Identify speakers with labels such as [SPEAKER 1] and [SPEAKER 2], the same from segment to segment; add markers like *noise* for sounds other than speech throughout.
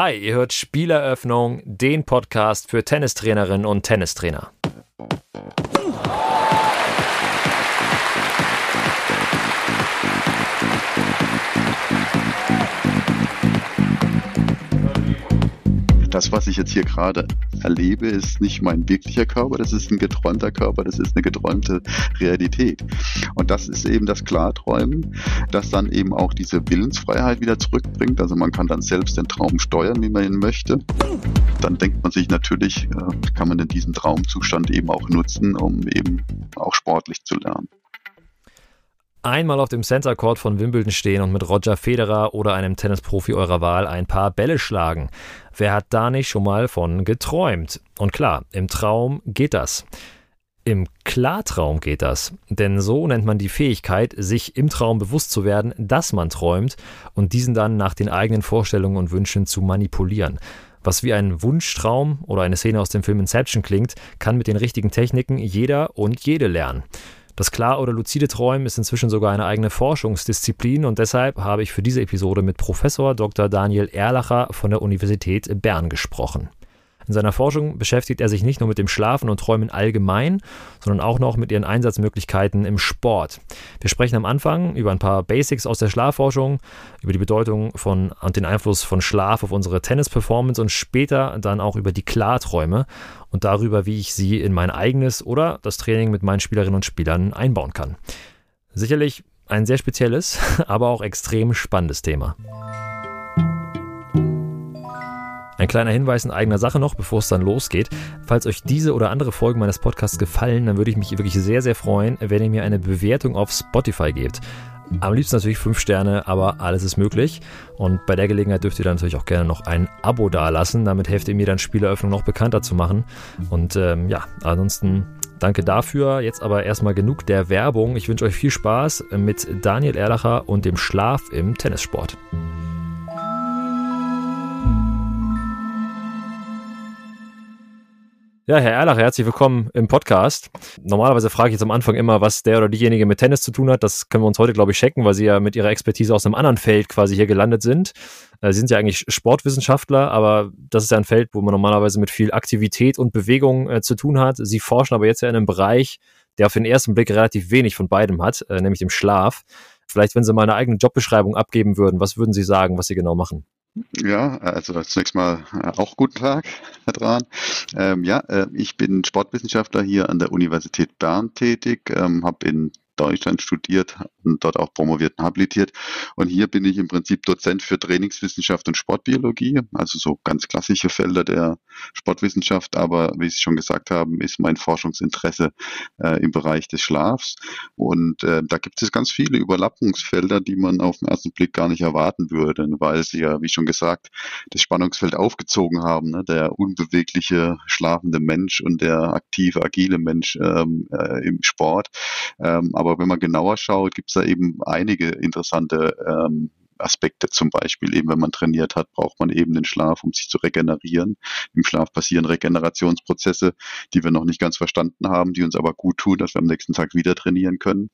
[SPEAKER 1] Hi, ihr hört Spieleröffnung, den Podcast für Tennistrainerinnen und Tennistrainer.
[SPEAKER 2] das, was ich jetzt hier gerade erlebe, ist nicht mein wirklicher Körper, das ist ein geträumter Körper, das ist eine geträumte Realität. Und das ist eben das Klarträumen, das dann eben auch diese Willensfreiheit wieder zurückbringt. Also man kann dann selbst den Traum steuern, wie man ihn möchte. Dann denkt man sich natürlich, äh, kann man in diesem Traumzustand eben auch nutzen, um eben auch sportlich zu lernen
[SPEAKER 1] einmal auf dem Center Court von Wimbledon stehen und mit Roger Federer oder einem Tennisprofi eurer Wahl ein paar Bälle schlagen. Wer hat da nicht schon mal von geträumt? Und klar, im Traum geht das. Im Klartraum geht das, denn so nennt man die Fähigkeit, sich im Traum bewusst zu werden, dass man träumt und diesen dann nach den eigenen Vorstellungen und Wünschen zu manipulieren. Was wie ein Wunschtraum oder eine Szene aus dem Film Inception klingt, kann mit den richtigen Techniken jeder und jede lernen. Das klar oder lucide Träumen ist inzwischen sogar eine eigene Forschungsdisziplin und deshalb habe ich für diese Episode mit Professor Dr. Daniel Erlacher von der Universität Bern gesprochen. In seiner Forschung beschäftigt er sich nicht nur mit dem Schlafen und Träumen allgemein, sondern auch noch mit ihren Einsatzmöglichkeiten im Sport. Wir sprechen am Anfang über ein paar Basics aus der Schlafforschung, über die Bedeutung von und den Einfluss von Schlaf auf unsere Tennis-Performance und später dann auch über die Klarträume und darüber, wie ich sie in mein eigenes oder das Training mit meinen Spielerinnen und Spielern einbauen kann. Sicherlich ein sehr spezielles, *laughs* aber auch extrem spannendes Thema. Ein kleiner Hinweis in eigener Sache noch, bevor es dann losgeht. Falls euch diese oder andere Folgen meines Podcasts gefallen, dann würde ich mich wirklich sehr, sehr freuen, wenn ihr mir eine Bewertung auf Spotify gebt. Am liebsten natürlich 5 Sterne, aber alles ist möglich. Und bei der Gelegenheit dürft ihr dann natürlich auch gerne noch ein Abo dalassen. Damit helft ihr mir dann Spieleröffnung noch bekannter zu machen. Und ähm, ja, ansonsten danke dafür. Jetzt aber erstmal genug der Werbung. Ich wünsche euch viel Spaß mit Daniel Erlacher und dem Schlaf im Tennissport. Ja, Herr Erlacher, herzlich willkommen im Podcast. Normalerweise frage ich jetzt am Anfang immer, was der oder diejenige mit Tennis zu tun hat. Das können wir uns heute, glaube ich, checken, weil Sie ja mit Ihrer Expertise aus einem anderen Feld quasi hier gelandet sind. Äh, Sie sind ja eigentlich Sportwissenschaftler, aber das ist ja ein Feld, wo man normalerweise mit viel Aktivität und Bewegung äh, zu tun hat. Sie forschen aber jetzt ja in einem Bereich, der auf den ersten Blick relativ wenig von beidem hat, äh, nämlich dem Schlaf. Vielleicht, wenn Sie mal eine eigene Jobbeschreibung abgeben würden, was würden Sie sagen, was Sie genau machen?
[SPEAKER 2] Ja, also zunächst mal äh, auch guten Tag, Herr Dran. Ähm, ja, äh, ich bin Sportwissenschaftler hier an der Universität Bern tätig, ähm, habe in Deutschland studiert und dort auch promoviert und habilitiert. Und hier bin ich im Prinzip Dozent für Trainingswissenschaft und Sportbiologie, also so ganz klassische Felder der Sportwissenschaft. Aber wie Sie schon gesagt haben, ist mein Forschungsinteresse äh, im Bereich des Schlafs. Und äh, da gibt es ganz viele Überlappungsfelder, die man auf den ersten Blick gar nicht erwarten würde, weil sie ja, wie schon gesagt, das Spannungsfeld aufgezogen haben. Ne? Der unbewegliche, schlafende Mensch und der aktive, agile Mensch ähm, äh, im Sport. Ähm, aber aber wenn man genauer schaut, gibt es da eben einige interessante ähm, Aspekte. Zum Beispiel eben, wenn man trainiert hat, braucht man eben den Schlaf, um sich zu regenerieren. Im Schlaf passieren Regenerationsprozesse, die wir noch nicht ganz verstanden haben, die uns aber gut tun, dass wir am nächsten Tag wieder trainieren können.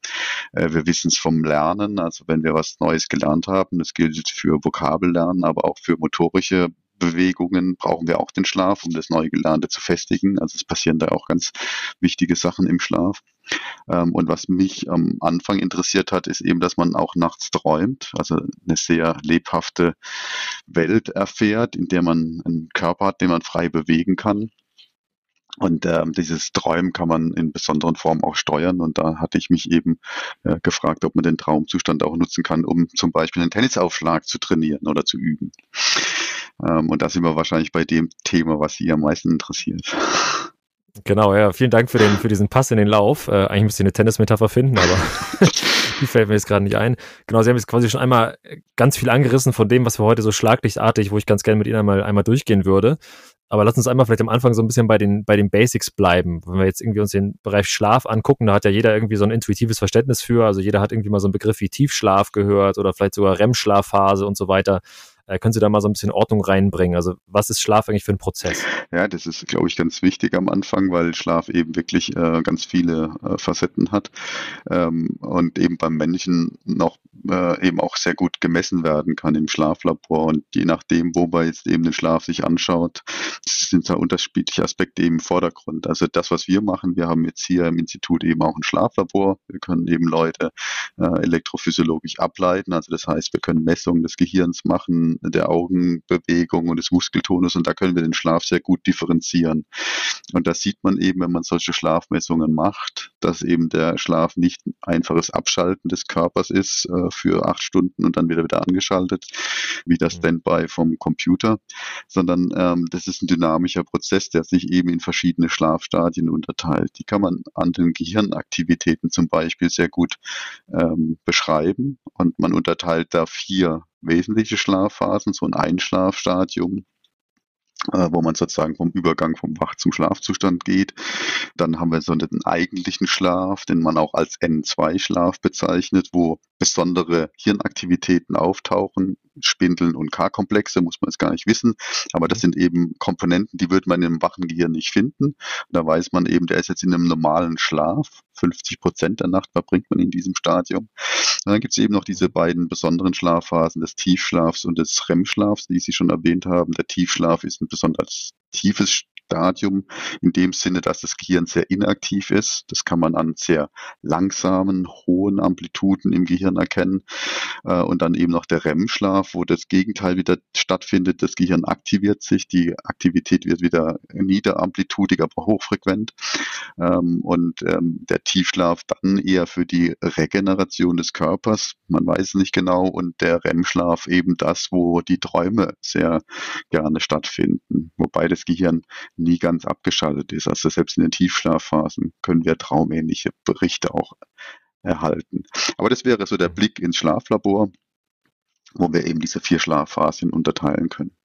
[SPEAKER 2] Äh, wir wissen es vom Lernen, also wenn wir was Neues gelernt haben, das gilt für Vokabellernen, aber auch für motorische Bewegungen brauchen wir auch den Schlaf, um das Neugelernte zu festigen. Also es passieren da auch ganz wichtige Sachen im Schlaf. Ähm, und was mich am Anfang interessiert hat, ist eben, dass man auch nachts träumt, also eine sehr lebhafte Welt erfährt, in der man einen Körper hat, den man frei bewegen kann. Und ähm, dieses Träumen kann man in besonderen Formen auch steuern. Und da hatte ich mich eben äh, gefragt, ob man den Traumzustand auch nutzen kann, um zum Beispiel einen Tennisaufschlag zu trainieren oder zu üben. Ähm, und da sind wir wahrscheinlich bei dem Thema, was Sie am meisten interessiert.
[SPEAKER 1] Genau, ja, vielen Dank für, den, für diesen Pass in den Lauf. Äh, eigentlich müsste ich eine Tennismetapher finden, aber *laughs* die fällt mir jetzt gerade nicht ein. Genau, Sie haben jetzt quasi schon einmal ganz viel angerissen von dem, was wir heute so schlaglichtartig, wo ich ganz gerne mit Ihnen einmal, einmal durchgehen würde. Aber lass uns einmal vielleicht am Anfang so ein bisschen bei den, bei den Basics bleiben. Wenn wir jetzt irgendwie uns den Bereich Schlaf angucken, da hat ja jeder irgendwie so ein intuitives Verständnis für. Also jeder hat irgendwie mal so einen Begriff wie Tiefschlaf gehört oder vielleicht sogar REM-Schlafphase und so weiter. Äh, können Sie da mal so ein bisschen Ordnung reinbringen? Also was ist Schlaf eigentlich für ein Prozess?
[SPEAKER 2] Ja, das ist, glaube ich, ganz wichtig am Anfang, weil Schlaf eben wirklich äh, ganz viele äh, Facetten hat ähm, und eben beim Menschen noch äh, eben auch sehr gut gemessen werden kann im Schlaflabor. Und je nachdem, wo man jetzt eben den Schlaf sich anschaut, sind da unterschiedliche Aspekte eben im Vordergrund. Also das, was wir machen, wir haben jetzt hier im Institut eben auch ein Schlaflabor. Wir können eben Leute äh, elektrophysiologisch ableiten. Also das heißt, wir können Messungen des Gehirns machen, der Augenbewegung und des Muskeltonus und da können wir den Schlaf sehr gut differenzieren. Und das sieht man eben, wenn man solche Schlafmessungen macht, dass eben der Schlaf nicht ein einfaches Abschalten des Körpers ist äh, für acht Stunden und dann wieder wieder angeschaltet, wie das mhm. Standby vom Computer, sondern ähm, das ist ein dynamischer Prozess, der sich eben in verschiedene Schlafstadien unterteilt. Die kann man an den Gehirnaktivitäten zum Beispiel sehr gut ähm, beschreiben und man unterteilt da vier wesentliche Schlafphasen, so ein Einschlafstadium, wo man sozusagen vom Übergang vom Wach zum Schlafzustand geht. Dann haben wir so einen eigentlichen Schlaf, den man auch als N2-Schlaf bezeichnet, wo besondere Hirnaktivitäten auftauchen. Spindeln und K-Komplexe muss man jetzt gar nicht wissen, aber das sind eben Komponenten, die würde man im wachen Gehirn nicht finden. da weiß man eben, der ist jetzt in einem normalen Schlaf. 50 Prozent der Nacht verbringt man in diesem Stadium. Und dann gibt es eben noch diese beiden besonderen Schlafphasen des Tiefschlafs und des REM-Schlafs, die Sie schon erwähnt haben. Der Tiefschlaf ist ein besonders tiefes Stadium in dem Sinne, dass das Gehirn sehr inaktiv ist. Das kann man an sehr langsamen, hohen Amplituden im Gehirn erkennen. Äh, und dann eben noch der REM-Schlaf, wo das Gegenteil wieder stattfindet. Das Gehirn aktiviert sich, die Aktivität wird wieder niederamplitudig, aber hochfrequent. Ähm, und ähm, der Tiefschlaf dann eher für die Regeneration des Körpers. Man weiß es nicht genau. Und der REM-Schlaf eben das, wo die Träume sehr gerne stattfinden. Wobei das Gehirn nie ganz abgeschaltet ist. Also selbst in den Tiefschlafphasen können wir traumähnliche Berichte auch erhalten. Aber das wäre so der mhm. Blick ins Schlaflabor, wo wir eben diese vier Schlafphasen unterteilen können.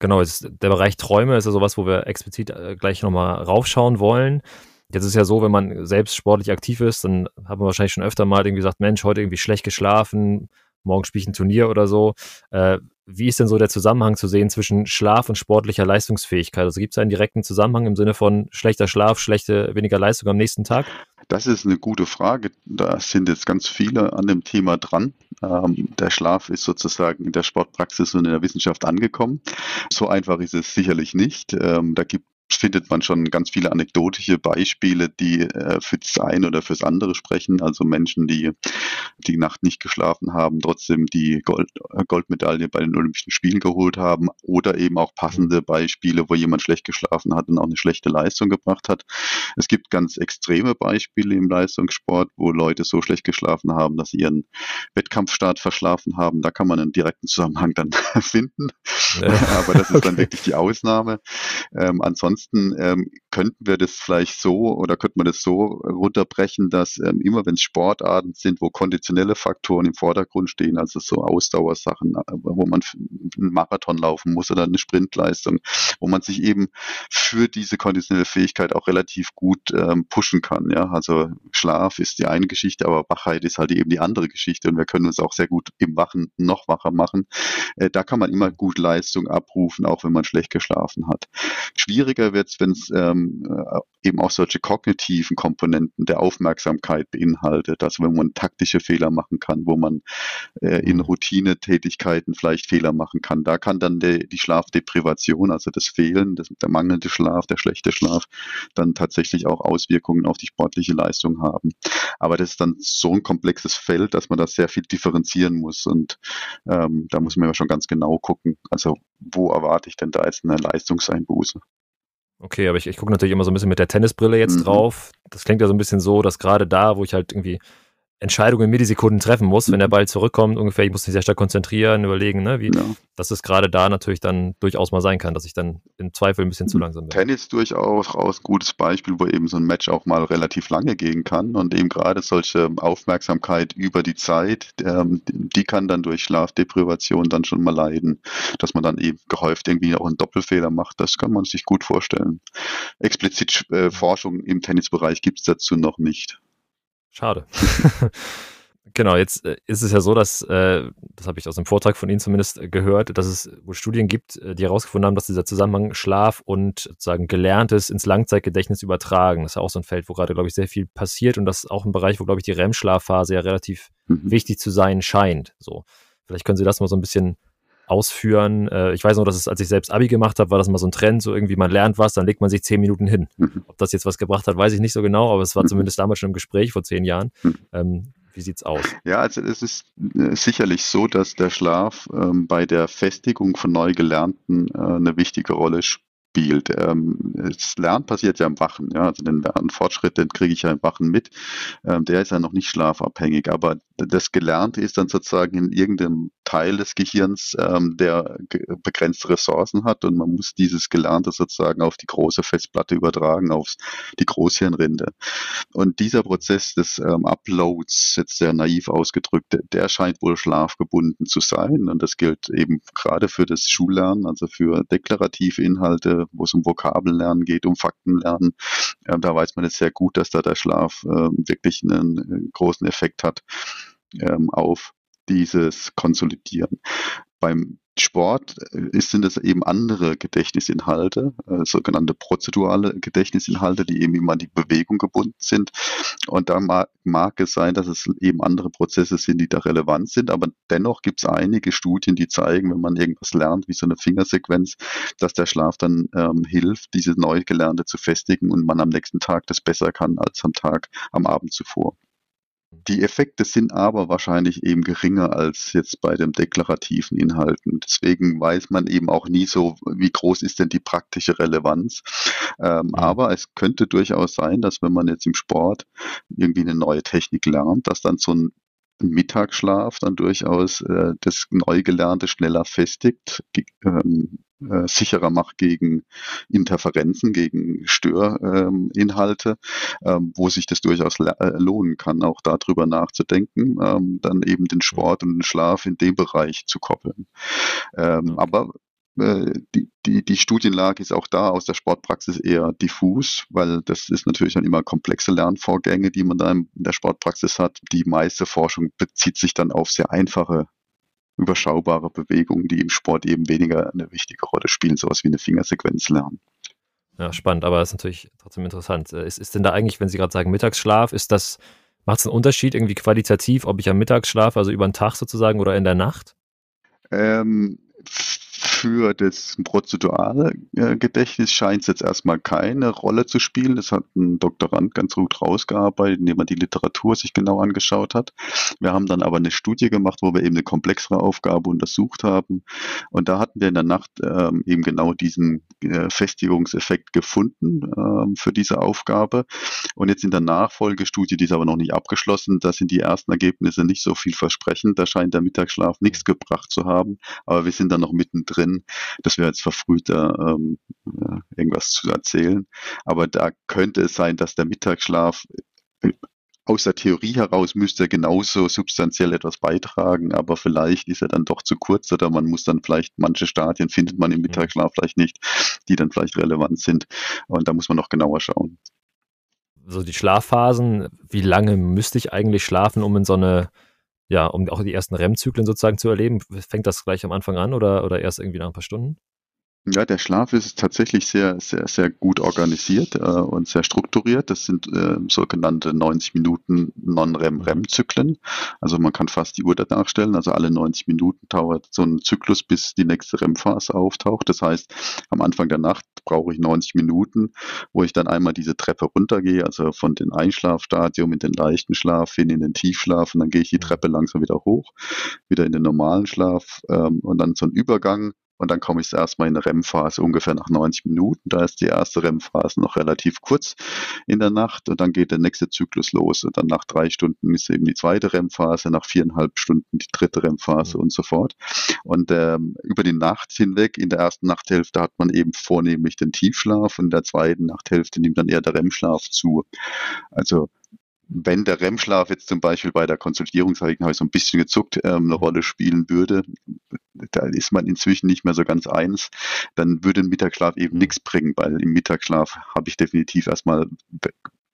[SPEAKER 1] Genau, der Bereich Träume ist ja sowas, wo wir explizit äh, gleich nochmal raufschauen wollen. Jetzt ist ja so, wenn man selbst sportlich aktiv ist, dann hat man wahrscheinlich schon öfter mal irgendwie gesagt, Mensch, heute irgendwie schlecht geschlafen, morgen spiele ich ein Turnier oder so. Äh, wie ist denn so der Zusammenhang zu sehen zwischen Schlaf und sportlicher Leistungsfähigkeit? Also gibt es einen direkten Zusammenhang im Sinne von schlechter Schlaf, schlechte, weniger Leistung am nächsten Tag?
[SPEAKER 2] Das ist eine gute Frage. Da sind jetzt ganz viele an dem Thema dran. Ähm, der Schlaf ist sozusagen in der Sportpraxis und in der Wissenschaft angekommen. So einfach ist es sicherlich nicht. Ähm, da gibt findet man schon ganz viele anekdotische Beispiele, die äh, für das eine oder fürs andere sprechen. Also Menschen, die die Nacht nicht geschlafen haben, trotzdem die Gold, äh, Goldmedaille bei den Olympischen Spielen geholt haben. Oder eben auch passende Beispiele, wo jemand schlecht geschlafen hat und auch eine schlechte Leistung gebracht hat. Es gibt ganz extreme Beispiele im Leistungssport, wo Leute so schlecht geschlafen haben, dass sie ihren Wettkampfstart verschlafen haben. Da kann man einen direkten Zusammenhang dann *laughs* finden. Ja. Aber das ist okay. dann wirklich die Ausnahme. Ähm, ansonsten ansonsten ähm, könnten wir das vielleicht so oder könnte man das so runterbrechen, dass ähm, immer wenn es Sportarten sind, wo konditionelle Faktoren im Vordergrund stehen, also so Ausdauersachen, äh, wo man einen Marathon laufen muss oder eine Sprintleistung, wo man sich eben für diese konditionelle Fähigkeit auch relativ gut ähm, pushen kann. Ja, also Schlaf ist die eine Geschichte, aber Wachheit ist halt eben die andere Geschichte und wir können uns auch sehr gut im Wachen noch wacher machen. Äh, da kann man immer gut Leistung abrufen, auch wenn man schlecht geschlafen hat. Schwieriger schwieriger wird es, wenn es ähm, äh, eben auch solche kognitiven Komponenten der Aufmerksamkeit beinhaltet. Also wenn man taktische Fehler machen kann, wo man äh, in mhm. Routinetätigkeiten vielleicht Fehler machen kann. Da kann dann de, die Schlafdeprivation, also das Fehlen, das, der mangelnde Schlaf, der schlechte Schlaf, dann tatsächlich auch Auswirkungen auf die sportliche Leistung haben. Aber das ist dann so ein komplexes Feld, dass man das sehr viel differenzieren muss. Und ähm, da muss man ja schon ganz genau gucken. Also wo erwarte ich denn da jetzt eine Leistungseinbuße?
[SPEAKER 1] Okay, aber ich, ich gucke natürlich immer so ein bisschen mit der Tennisbrille jetzt mhm. drauf. Das klingt ja so ein bisschen so, dass gerade da, wo ich halt irgendwie Entscheidungen in Millisekunden treffen muss, wenn der Ball zurückkommt, ungefähr, ich muss mich sehr stark konzentrieren, überlegen, ne, wie, ja. dass es gerade da natürlich dann durchaus mal sein kann, dass ich dann im Zweifel ein bisschen zu langsam bin.
[SPEAKER 2] Tennis durchaus ein gutes Beispiel, wo eben so ein Match auch mal relativ lange gehen kann und eben gerade solche Aufmerksamkeit über die Zeit, ähm, die kann dann durch Schlafdeprivation dann schon mal leiden, dass man dann eben gehäuft irgendwie auch einen Doppelfehler macht, das kann man sich gut vorstellen. Explizit äh, Forschung im Tennisbereich gibt es dazu noch nicht.
[SPEAKER 1] Schade. *laughs* Genau, jetzt äh, ist es ja so, dass, äh, das habe ich aus dem Vortrag von Ihnen zumindest äh, gehört, dass es wohl Studien gibt, die herausgefunden haben, dass dieser Zusammenhang Schlaf und sozusagen Gelerntes ins Langzeitgedächtnis übertragen. Das ist ja auch so ein Feld, wo gerade, glaube ich, sehr viel passiert und das ist auch ein Bereich, wo, glaube ich, die REM-Schlafphase ja relativ mhm. wichtig zu sein scheint. So, vielleicht können Sie das mal so ein bisschen ausführen. Äh, ich weiß noch, dass es, als ich selbst Abi gemacht habe, war das mal so ein Trend, so irgendwie man lernt was, dann legt man sich zehn Minuten hin. Mhm. Ob das jetzt was gebracht hat, weiß ich nicht so genau, aber es war mhm. zumindest damals schon im Gespräch vor zehn Jahren. Mhm. Ähm, wie sieht's aus?
[SPEAKER 2] Ja, also es ist äh, sicherlich so, dass der Schlaf ähm, bei der Festigung von neu Gelernten äh, eine wichtige Rolle spielt spielt. Ähm, das Lernen passiert ja im Wachen. Ja? Also den Lernfortschritt, den kriege ich ja im Wachen mit. Ähm, der ist ja noch nicht schlafabhängig, aber das Gelernte ist dann sozusagen in irgendeinem Teil des Gehirns, ähm, der begrenzte Ressourcen hat und man muss dieses Gelernte sozusagen auf die große Festplatte übertragen, auf die Großhirnrinde. Und dieser Prozess des ähm, Uploads, jetzt sehr naiv ausgedrückt, der, scheint wohl schlafgebunden zu sein und das gilt eben gerade für das Schullernen, also für deklarative Inhalte, wo es um Vokabellernen geht, um Faktenlernen. Ähm, da weiß man jetzt sehr gut, dass da der Schlaf ähm, wirklich einen, einen, großen Effekt hat ähm, auf dieses Konsolidieren. Beim Sport äh, sind es eben andere Gedächtnisinhalte, äh, sogenannte prozedurale Gedächtnisinhalte, die eben immer an die Bewegung gebunden sind. Und da mag, mag, es sein, dass es eben andere Prozesse sind, die da relevant sind. Aber dennoch gibt es einige Studien, die zeigen, wenn man irgendwas lernt, wie so eine Fingersequenz, dass der Schlaf dann ähm, hilft, diese neu gelernte zu festigen und man am nächsten Tag das besser kann als am Tag, am Abend zuvor. Die Effekte sind aber wahrscheinlich eben geringer als jetzt bei den deklarativen Inhalten. Deswegen weiß man eben auch nie so, wie groß ist denn die praktische Relevanz. Ähm, mhm. Aber es könnte durchaus sein, dass wenn man jetzt im Sport irgendwie eine neue Technik lernt, dass dann so ein Mittagsschlaf dann durchaus äh, das Neugelernte schneller festigt, ähm, äh, sicherer macht gegen Interferenzen, gegen Störinhalte, ähm, wo sich das durchaus äh, lohnen kann, auch darüber nachzudenken, ähm, dann eben den Sport und den Schlaf in dem Bereich zu koppeln. Ähm, okay. Aber äh, die, die, die Studienlage ist auch da aus der Sportpraxis eher diffus, weil das ist natürlich dann immer komplexe Lernvorgänge, die man da in der Sportpraxis hat. Die meiste Forschung bezieht sich dann auf sehr einfache überschaubare Bewegungen, die im Sport eben weniger eine wichtige Rolle spielen, sowas wie eine Fingersequenz lernen.
[SPEAKER 1] Ja, spannend, aber das ist natürlich trotzdem interessant. Äh, ist, ist denn da eigentlich, wenn Sie gerade sagen Mittagsschlaf, ist das, macht es einen Unterschied irgendwie qualitativ, ob ich am Mittag schlafe, also über den Tag sozusagen oder in der Nacht?
[SPEAKER 2] Ähm, für das prozedurale äh, Gedächtnis scheint es jetzt erstmal keine Rolle zu spielen. Das hat ein Doktorand ganz gut rausgearbeitet, indem er die Literatur sich genau angeschaut hat. Wir haben dann aber eine Studie gemacht, wo wir eben eine komplexere Aufgabe untersucht haben. Und da hatten wir in der Nacht ähm, eben genau diesen äh, Festigungseffekt gefunden ähm, für diese Aufgabe. Und jetzt in der Nachfolgestudie, die ist aber noch nicht abgeschlossen, da sind die ersten Ergebnisse nicht so vielversprechend. Da scheint der Mittagsschlaf nichts gebracht zu haben. Aber wir sind dann noch mittendrin drin. Das wäre jetzt verfrüht, da ähm, irgendwas zu erzählen. Aber da könnte es sein, dass der Mittagsschlaf äh, aus der Theorie heraus müsste er genauso substanziell etwas beitragen, aber vielleicht ist er dann doch zu kurz oder man muss dann vielleicht, manche Stadien findet man im Mittagsschlaf vielleicht nicht, die dann vielleicht relevant sind. Und da muss man noch genauer schauen.
[SPEAKER 1] So die Schlafphasen, wie lange müsste ich eigentlich schlafen, um in so eine ja, um auch die ersten REM-Zyklen sozusagen zu erleben? Fängt das gleich am Anfang an oder, oder erst irgendwie nach ein paar Stunden?
[SPEAKER 2] Ja, der Schlaf ist tatsächlich sehr, sehr, sehr gut organisiert äh, und sehr strukturiert. Das sind äh, sogenannte 90 Minuten Non-REM-REM-Zyklen. Also man kann fast die Uhr danach stellen. Also alle 90 Minuten dauert so ein Zyklus, bis die nächste REM-Phase auftaucht. Das heißt, am Anfang der Nacht brauche ich 90 Minuten, wo ich dann einmal diese Treppe runtergehe, also von dem Einschlafstadium in den leichten Schlaf hin in den Tiefschlaf und dann gehe ich die Treppe langsam wieder hoch, wieder in den normalen Schlaf ähm, und dann so ein Übergang und dann komme ich erstmal in eine REM-Phase ungefähr nach 90 Minuten. Da ist die erste REM-Phase noch relativ kurz in der Nacht und dann geht der nächste Zyklus los. Und dann nach drei Stunden ist eben die zweite REM-Phase, nach viereinhalb Stunden die dritte REM-Phase mhm. und so fort. Und ähm, über die Nacht hinweg, in der ersten Nachthälfte hat man eben vornehmlich den Tiefschlaf und in der zweiten Nachthälfte nimmt dann eher der REM-Schlaf zu. Also wenn der REM-Schlaf jetzt zum Beispiel bei der ich so ein bisschen gezuckt, ähm, eine Rolle spielen würde, da ist man inzwischen nicht mehr so ganz eins, dann würde ein Mittagsschlaf eben nichts bringen, weil im Mittagsschlaf habe ich definitiv erstmal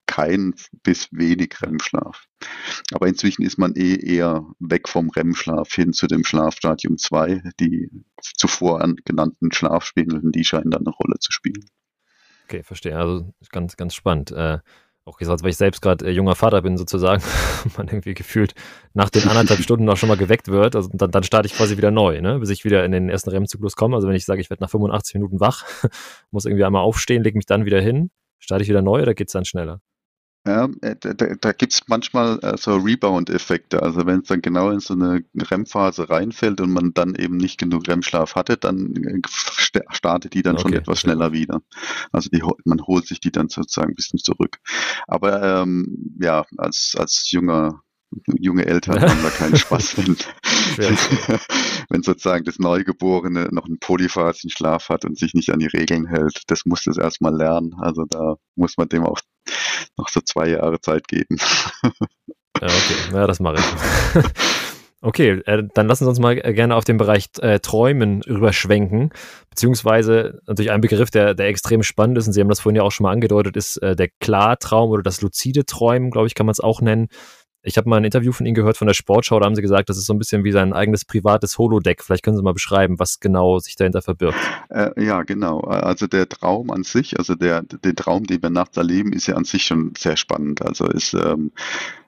[SPEAKER 2] kein bis wenig REM-Schlaf. Aber inzwischen ist man eh eher weg vom REM-Schlaf hin zu dem Schlafstadium 2. Die zuvor genannten Schlafspiegeln, die scheinen da eine Rolle zu spielen.
[SPEAKER 1] Okay, verstehe. Also ganz, ganz spannend. Äh, auch gesagt, weil ich selbst gerade äh, junger Vater bin sozusagen, *laughs* man irgendwie gefühlt nach den anderthalb Stunden auch schon mal geweckt wird, also dann, dann starte ich quasi wieder neu, ne? bis ich wieder in den ersten REM-Zyklus komme. Also wenn ich sage, ich werde nach 85 Minuten wach, *laughs* muss irgendwie einmal aufstehen, lege mich dann wieder hin, starte ich wieder neu oder geht es dann schneller?
[SPEAKER 2] Ja, äh, da, da gibt es manchmal äh, so Rebound-Effekte. Also wenn es dann genau in so eine REM-Phase reinfällt und man dann eben nicht genug REM-Schlaf hatte, dann äh, startet die dann okay, schon etwas schneller wieder. Also die, man holt sich die dann sozusagen ein bisschen zurück. Aber ähm, ja, als, als junger junge Eltern haben da keinen *laughs* Spaß, wenn, *laughs* wenn sozusagen das Neugeborene noch einen polyphasischen Schlaf hat und sich nicht an die Regeln hält. Das muss das erstmal lernen. Also da muss man dem auch noch so zwei Jahre Zeit geben. *laughs*
[SPEAKER 1] Ja, okay. Ja, das mache ich. *laughs* Okay, äh, dann lassen Sie uns mal äh, gerne auf den Bereich äh, Träumen rüberschwenken, beziehungsweise natürlich ein Begriff, der, der extrem spannend ist, und Sie haben das vorhin ja auch schon mal angedeutet, ist äh, der Klartraum oder das luzide Träumen, glaube ich, kann man es auch nennen. Ich habe mal ein Interview von Ihnen gehört von der Sportschau, da haben Sie gesagt, das ist so ein bisschen wie sein eigenes privates Holodeck. Vielleicht können Sie mal beschreiben, was genau sich dahinter verbirgt.
[SPEAKER 2] Äh, ja, genau. Also der Traum an sich, also der, der Traum, den wir nachts erleben, ist ja an sich schon sehr spannend. Also ist ähm,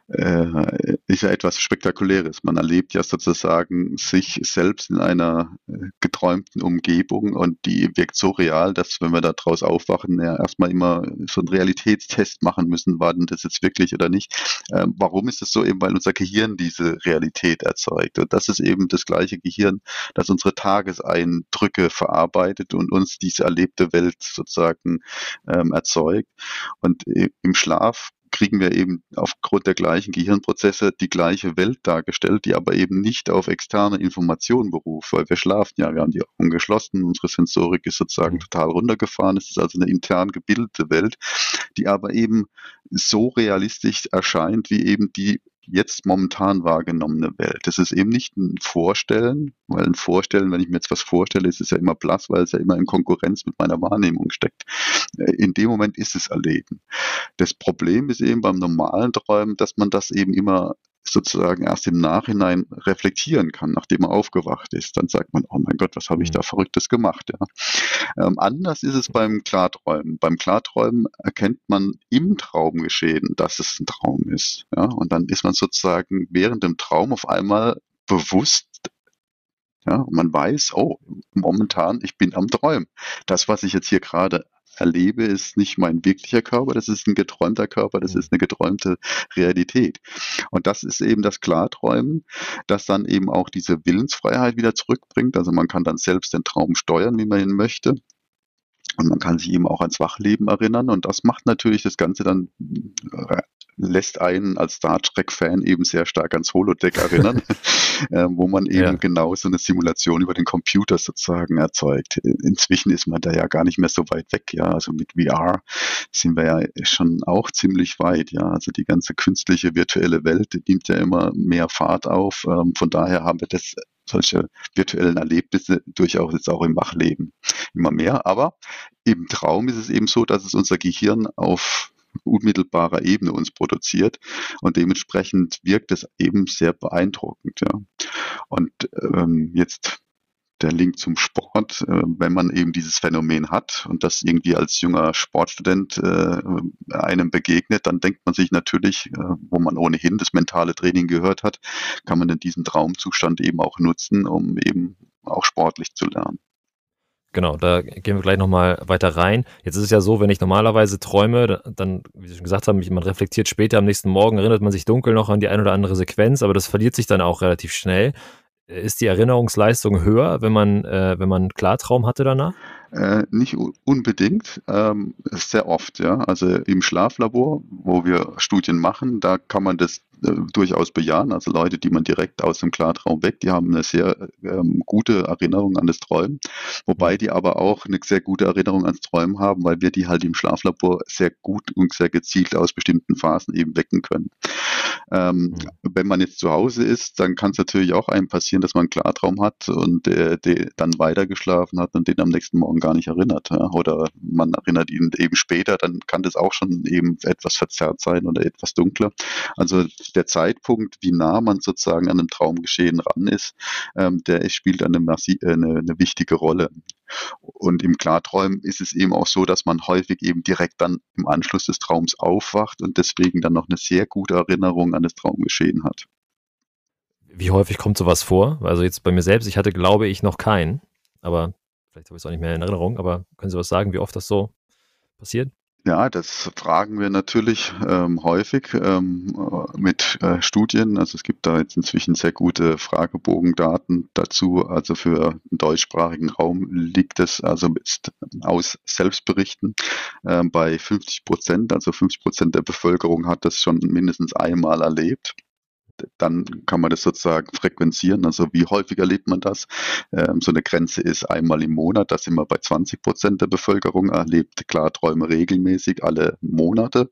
[SPEAKER 2] äh, ist ja etwas Spektakuläres. Man erlebt ja sozusagen sich selbst in einer äh, geträumten Umgebung und die wirkt so real, dass wenn wir da draus aufwachen, ja erstmal immer so einen Realitätstest machen müssen, war denn das jetzt wirklich oder nicht. Ähm, warum ist es so? Eben weil unser Gehirn diese Realität erzeugt. Und das ist eben das gleiche Gehirn, das unsere Tageseindrücke verarbeitet und uns diese erlebte Welt sozusagen ähm, erzeugt. Und im Schlaf kriegen wir eben aufgrund der gleichen Gehirnprozesse die gleiche Welt dargestellt, die aber eben nicht auf externe Informationen beruft, weil wir schlafen ja, wir haben die Augen geschlossen, unsere Sensorik ist sozusagen total runtergefahren, es ist also eine intern gebildete Welt, die aber eben so realistisch erscheint, wie eben die jetzt momentan wahrgenommene Welt. Das ist eben nicht ein Vorstellen, weil ein Vorstellen, wenn ich mir jetzt was vorstelle, ist es ja immer blass, weil es ja immer in Konkurrenz mit meiner Wahrnehmung steckt. Äh, in dem Moment ist es Erleben. Das Problem ist eben beim normalen Träumen, dass man das eben immer sozusagen erst im Nachhinein reflektieren kann, nachdem er aufgewacht ist. Dann sagt man, oh mein Gott, was habe ich mhm. da Verrücktes gemacht? Ja. Ähm, anders ist es beim Klarträumen. Beim Klarträumen erkennt man im Traumgeschehen, dass es ein Traum ist. Ja. Und dann ist man sozusagen während dem Traum auf einmal bewusst ja, und man weiß, oh, momentan, ich bin am Träumen. Das, was ich jetzt hier gerade erlebe, ist nicht mein wirklicher Körper, das ist ein geträumter Körper, das mhm. ist eine geträumte Realität. Und das ist eben das Klarträumen, das dann eben auch diese Willensfreiheit wieder zurückbringt. Also man kann dann selbst den Traum steuern, wie man ihn möchte. Und man kann sich eben auch ans Wachleben erinnern. Und das macht natürlich das Ganze dann äh, lässt einen als Star Trek-Fan eben sehr stark ans Holodeck erinnern, *laughs* äh, wo man eben ja. genau so eine Simulation über den Computer sozusagen erzeugt. Inzwischen ist man da ja gar nicht mehr so weit weg, ja. Also mit VR sind wir ja schon auch ziemlich weit, ja. Also die ganze künstliche virtuelle Welt die nimmt ja immer mehr Fahrt auf. Ähm, von daher haben wir das solche virtuellen Erlebnisse durchaus jetzt auch im Wachleben immer mehr. Aber im Traum ist es eben so, dass es unser Gehirn auf unmittelbarer Ebene uns produziert und dementsprechend wirkt es eben sehr beeindruckend. Ja. Und ähm, jetzt der Link zum Sport, äh, wenn man eben dieses Phänomen hat und das irgendwie als junger Sportstudent äh, einem begegnet, dann denkt man sich natürlich, äh, wo man ohnehin das mentale Training gehört hat, kann man in diesem Traumzustand eben auch nutzen, um eben auch sportlich zu lernen.
[SPEAKER 1] Genau, da gehen wir gleich nochmal weiter rein. Jetzt ist es ja so, wenn ich normalerweise träume, dann, wie Sie schon gesagt haben, man reflektiert später am nächsten Morgen, erinnert man sich dunkel noch an die ein oder andere Sequenz, aber das verliert sich dann auch relativ schnell. Ist die Erinnerungsleistung höher, wenn man, äh, wenn man Klartraum hatte danach?
[SPEAKER 2] Äh, nicht unbedingt, ähm, sehr oft, ja. Also im Schlaflabor, wo wir Studien machen, da kann man das äh, durchaus bejahen. Also Leute, die man direkt aus dem Klartraum weg, die haben eine sehr ähm, gute Erinnerung an das Träumen, wobei die aber auch eine sehr gute Erinnerung ans Träumen haben, weil wir die halt im Schlaflabor sehr gut und sehr gezielt aus bestimmten Phasen eben wecken können. Ähm, mhm. Wenn man jetzt zu Hause ist, dann kann es natürlich auch einem passieren, dass man einen Klartraum hat und der dann weitergeschlafen hat und den am nächsten Morgen gar nicht erinnert. Ja? Oder man erinnert ihn eben später, dann kann das auch schon eben etwas verzerrt sein oder etwas dunkler. Also der Zeitpunkt, wie nah man sozusagen an einem Traumgeschehen ran ist, ähm, der spielt eine, äh, eine, eine wichtige Rolle. Und im Klarträumen ist es eben auch so, dass man häufig eben direkt dann im Anschluss des Traums aufwacht und deswegen dann noch eine sehr gute Erinnerung an das Traumgeschehen hat.
[SPEAKER 1] Wie häufig kommt sowas vor? Also jetzt bei mir selbst, ich hatte, glaube ich, noch keinen, aber vielleicht habe ich es auch nicht mehr in Erinnerung, aber können Sie was sagen, wie oft das so passiert?
[SPEAKER 2] Ja, das fragen wir natürlich ähm, häufig ähm, äh, mit äh, Studien. Also es gibt da jetzt inzwischen sehr gute Fragebogendaten dazu. Also für den deutschsprachigen Raum liegt es also aus Selbstberichten äh, bei 50 Prozent. Also 50 Prozent der Bevölkerung hat das schon mindestens einmal erlebt dann kann man das sozusagen frequenzieren. Also wie häufig erlebt man das? Ähm, so eine Grenze ist einmal im Monat, da sind wir bei 20 Prozent der Bevölkerung, erlebt Klarträume regelmäßig alle Monate.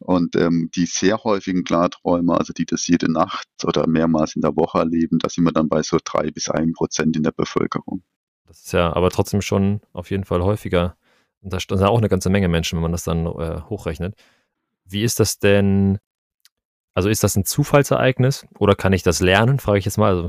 [SPEAKER 2] Und ähm, die sehr häufigen Klarträume, also die das jede Nacht oder mehrmals in der Woche erleben, da sind wir dann bei so drei bis ein Prozent in der Bevölkerung.
[SPEAKER 1] Das ist ja aber trotzdem schon auf jeden Fall häufiger. Und da sind auch eine ganze Menge Menschen, wenn man das dann äh, hochrechnet. Wie ist das denn also ist das ein Zufallsereignis oder kann ich das lernen, frage ich jetzt mal. Also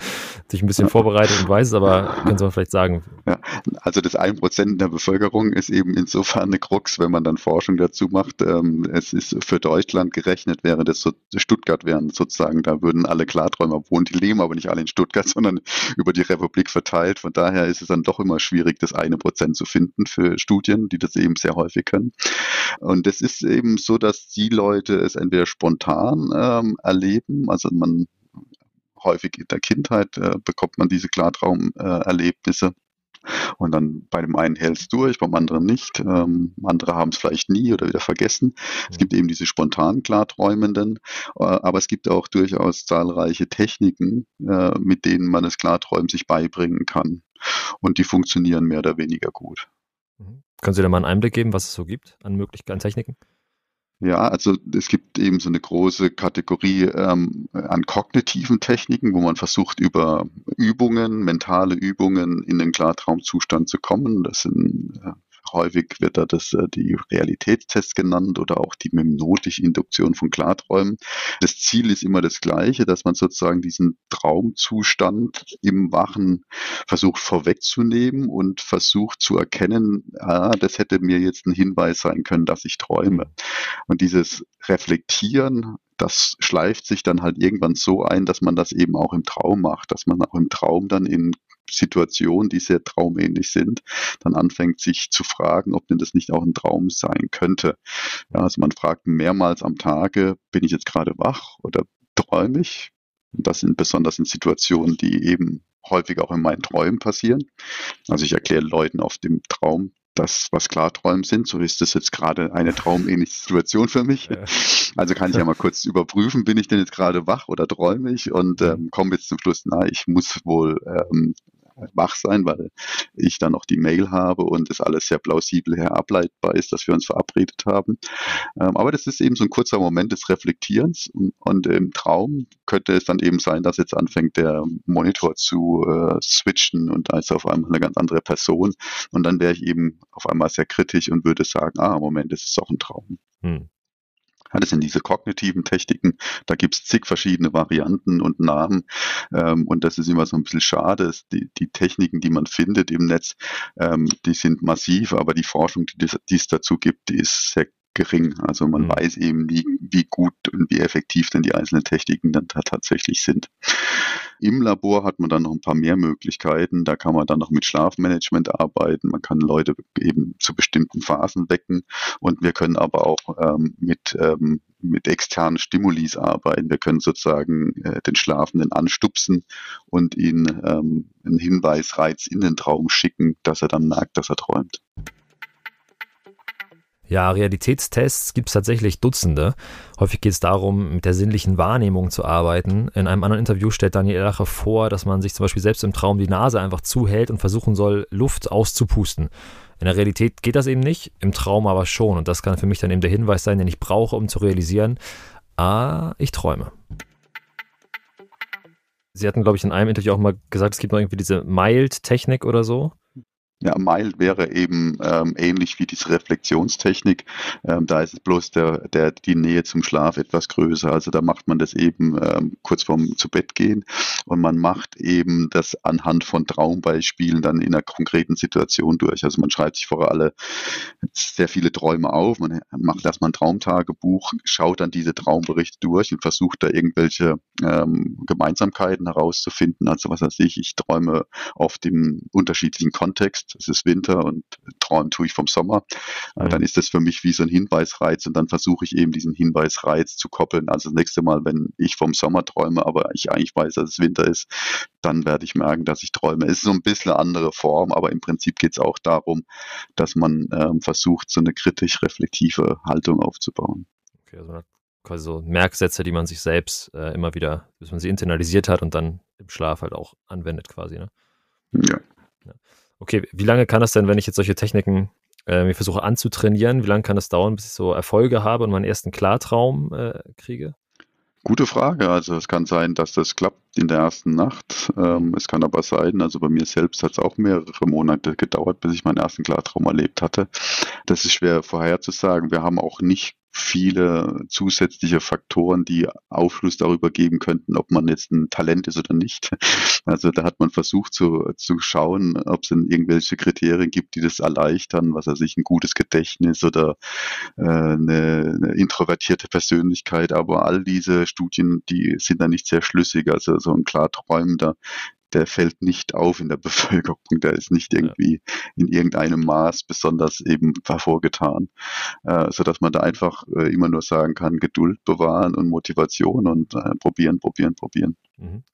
[SPEAKER 1] *laughs* sich ein bisschen vorbereitet und weiß es, aber können Sie mal vielleicht sagen.
[SPEAKER 2] Ja, also das 1% der Bevölkerung ist eben insofern eine Krux, wenn man dann Forschung dazu macht. Ähm, es ist für Deutschland gerechnet, wäre das so Stuttgart wären sozusagen, da würden alle Klarträumer wohnen, die leben aber nicht alle in Stuttgart, *laughs* sondern über die Republik verteilt. Von daher ist es dann doch immer schwierig, das eine Prozent zu finden für Studien, die das eben sehr häufig können. Und es ist eben so, dass die Leute es entweder spontan Jahren ähm, erleben. Also man häufig in der Kindheit äh, bekommt man diese Klartraumerlebnisse. Und dann bei dem einen hält es durch, beim anderen nicht. Ähm, andere haben es vielleicht nie oder wieder vergessen. Es gibt eben diese spontan Klarträumenden, äh, aber es gibt auch durchaus zahlreiche Techniken, äh, mit denen man das Klarträumen sich beibringen kann. Und die funktionieren mehr oder weniger gut.
[SPEAKER 1] Mhm. Können Sie da mal einen Einblick geben, was es so gibt an Möglichkeiten, Techniken?
[SPEAKER 2] Ja, also es gibt eben so eine große Kategorie ähm, an kognitiven Techniken, wo man versucht, über Übungen, mentale Übungen in den Klartraumzustand zu kommen. Das sind äh, Häufig wird da das, äh, die Realitätstests genannt oder auch die memnotische Induktion von Klarträumen. Das Ziel ist immer das gleiche, dass man sozusagen diesen Traumzustand im Wachen versucht vorwegzunehmen und versucht zu erkennen, ah, das hätte mir jetzt ein Hinweis sein können, dass ich träume. Und dieses Reflektieren das schleift sich dann halt irgendwann so ein, dass man das eben auch im Traum macht, dass man auch im Traum dann in Situationen, die sehr traumähnlich sind, dann anfängt sich zu fragen, ob denn das nicht auch ein Traum sein könnte. Ja, also man fragt mehrmals am Tage, bin ich jetzt gerade wach oder träume ich? Und das sind besonders in Situationen, die eben häufig auch in meinen Träumen passieren. Also ich erkläre Leuten auf dem Traum, das, was Klarträumen sind. So ist das jetzt gerade eine traumähnliche Situation für mich. Also kann ich ja mal kurz überprüfen, bin ich denn jetzt gerade wach oder träume ich und ähm, komme jetzt zum Schluss, na, ich muss wohl ähm, wach sein, weil ich dann noch die Mail habe und es alles sehr plausibel herableitbar ist, dass wir uns verabredet haben. Ähm, aber das ist eben so ein kurzer Moment des Reflektierens und im Traum könnte es dann eben sein, dass jetzt anfängt der Monitor zu äh, switchen und da ist auf einmal eine ganz andere Person und dann wäre ich eben auf einmal sehr kritisch und würde sagen, ah, Moment, das ist doch ein Traum. Hm. Das sind diese kognitiven Techniken. Da gibt es zig verschiedene Varianten und Namen. Ähm, und das ist immer so ein bisschen schade. Die, die Techniken, die man findet im Netz, ähm, die sind massiv, aber die Forschung, die es dazu gibt, die ist sehr gering. Also man mhm. weiß eben nie, wie gut und wie effektiv denn die einzelnen Techniken dann tatsächlich sind. Im Labor hat man dann noch ein paar mehr Möglichkeiten. Da kann man dann noch mit Schlafmanagement arbeiten. Man kann Leute eben zu bestimmten Phasen wecken. Und wir können aber auch ähm, mit, ähm, mit externen Stimulis arbeiten. Wir können sozusagen äh, den Schlafenden anstupsen und ihn ähm, einen Hinweisreiz in den Traum schicken, dass er dann merkt, dass er träumt.
[SPEAKER 1] Ja, Realitätstests gibt es tatsächlich Dutzende. Häufig geht es darum, mit der sinnlichen Wahrnehmung zu arbeiten. In einem anderen Interview stellt Daniel Lache vor, dass man sich zum Beispiel selbst im Traum die Nase einfach zuhält und versuchen soll, Luft auszupusten. In der Realität geht das eben nicht, im Traum aber schon. Und das kann für mich dann eben der Hinweis sein, den ich brauche, um zu realisieren, ah, ich träume. Sie hatten, glaube ich, in einem Interview auch mal gesagt, es gibt noch irgendwie diese Mild-Technik oder so.
[SPEAKER 2] Ja, mild wäre eben ähm, ähnlich wie diese Reflexionstechnik. Ähm, da ist es bloß der, der, die Nähe zum Schlaf etwas größer. Also da macht man das eben ähm, kurz vorm zu Bett gehen und man macht eben das anhand von Traumbeispielen dann in einer konkreten Situation durch. Also man schreibt sich vor alle sehr viele Träume auf, man macht erstmal ein Traumtagebuch, schaut dann diese Traumberichte durch und versucht da irgendwelche ähm, Gemeinsamkeiten herauszufinden. Also was weiß ich, ich träume oft im unterschiedlichen Kontext es ist Winter und träumen tue ich vom Sommer, mhm. dann ist das für mich wie so ein Hinweisreiz und dann versuche ich eben diesen Hinweisreiz zu koppeln. Also das nächste Mal, wenn ich vom Sommer träume, aber ich eigentlich weiß, dass es Winter ist, dann werde ich merken, dass ich träume. Es ist so ein bisschen eine andere Form, aber im Prinzip geht es auch darum, dass man ähm, versucht, so eine kritisch-reflektive Haltung aufzubauen.
[SPEAKER 1] Okay, also quasi so Merksätze, die man sich selbst äh, immer wieder, bis man sie internalisiert hat und dann im Schlaf halt auch anwendet quasi. Ne?
[SPEAKER 2] Ja.
[SPEAKER 1] ja okay, wie lange kann das denn, wenn ich jetzt solche Techniken äh, mir versuche anzutrainieren, wie lange kann das dauern, bis ich so Erfolge habe und meinen ersten Klartraum äh, kriege?
[SPEAKER 2] Gute Frage. Also es kann sein, dass das klappt in der ersten Nacht. Ähm, es kann aber sein, also bei mir selbst hat es auch mehrere Monate gedauert, bis ich meinen ersten Klartraum erlebt hatte. Das ist schwer vorherzusagen. Wir haben auch nicht viele zusätzliche Faktoren, die Aufschluss darüber geben könnten, ob man jetzt ein Talent ist oder nicht. *laughs* Also da hat man versucht zu, zu schauen, ob es denn irgendwelche Kriterien gibt, die das erleichtern, was er sich ein gutes Gedächtnis oder äh, eine, eine introvertierte Persönlichkeit. Aber all diese Studien, die sind da nicht sehr schlüssig. Also so ein Klarträumender der fällt nicht auf in der *laughs* Bevölkerung, der ist nicht irgendwie ja. in irgendeinem Maß besonders eben hervorgetan, äh, so dass man da einfach äh, immer nur sagen kann, Geduld bewahren und Motivation und äh, probieren, probieren, probieren. Mhm.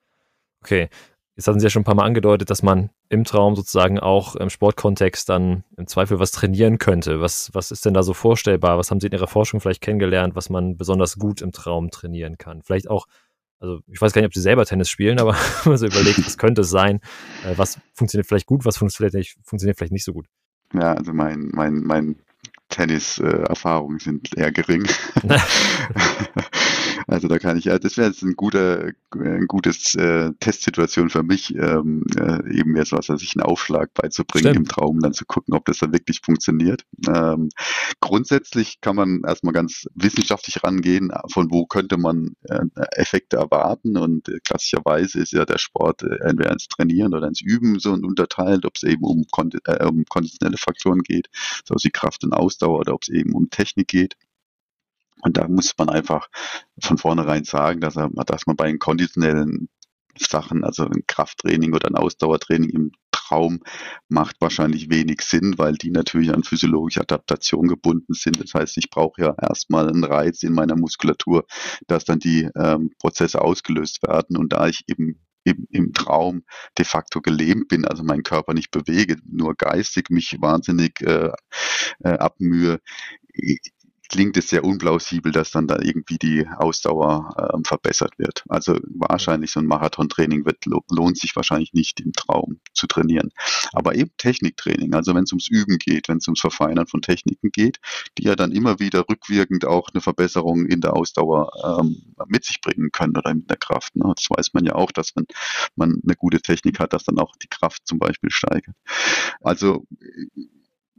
[SPEAKER 1] Okay, Jetzt hatten Sie ja schon ein paar Mal angedeutet, dass man im Traum sozusagen auch im Sportkontext dann im Zweifel was trainieren könnte. Was, was ist denn da so vorstellbar? Was haben Sie in Ihrer Forschung vielleicht kennengelernt, was man besonders gut im Traum trainieren kann? Vielleicht auch also ich weiß gar nicht, ob sie selber Tennis spielen, aber *laughs* wenn man so überlegt, was könnte es sein, äh, was funktioniert vielleicht gut, was funktioniert nicht, funktioniert vielleicht nicht so gut.
[SPEAKER 2] Ja, also mein, mein, mein Tennis-Erfahrungen sind eher gering. *laughs* *laughs* Also da kann ich, ja, das wäre jetzt ein guter, ein gutes äh, Testsituation für mich, ähm, äh, eben jetzt was, sich einen Aufschlag beizubringen Stimmt. im Traum, dann zu gucken, ob das dann wirklich funktioniert. Ähm, grundsätzlich kann man erstmal ganz wissenschaftlich rangehen, von wo könnte man äh, Effekte erwarten und äh, klassischerweise ist ja der Sport äh, entweder ins Trainieren oder ins Üben so unterteilt, ob es eben um, äh, um konditionelle Faktoren geht, so wie Kraft und Ausdauer oder ob es eben um Technik geht. Und da muss man einfach von vornherein sagen, dass, er, dass man bei den konditionellen Sachen, also ein Krafttraining oder ein Ausdauertraining im Traum macht wahrscheinlich wenig Sinn, weil die natürlich an physiologische Adaptation gebunden sind. Das heißt, ich brauche ja erstmal einen Reiz in meiner Muskulatur, dass dann die ähm, Prozesse ausgelöst werden. Und da ich eben im, im Traum de facto gelähmt bin, also meinen Körper nicht bewege, nur geistig mich wahnsinnig äh, äh, abmühe, klingt es sehr unplausibel, dass dann da irgendwie die Ausdauer ähm, verbessert wird. Also wahrscheinlich so ein Marathontraining wird, lohnt sich wahrscheinlich nicht im Traum zu trainieren. Aber eben Techniktraining, also wenn es ums Üben geht, wenn es ums Verfeinern von Techniken geht, die ja dann immer wieder rückwirkend auch eine Verbesserung in der Ausdauer ähm, mit sich bringen können oder in der Kraft. Ne? Das weiß man ja auch, dass wenn man eine gute Technik hat, dass dann auch die Kraft zum Beispiel steigert. Also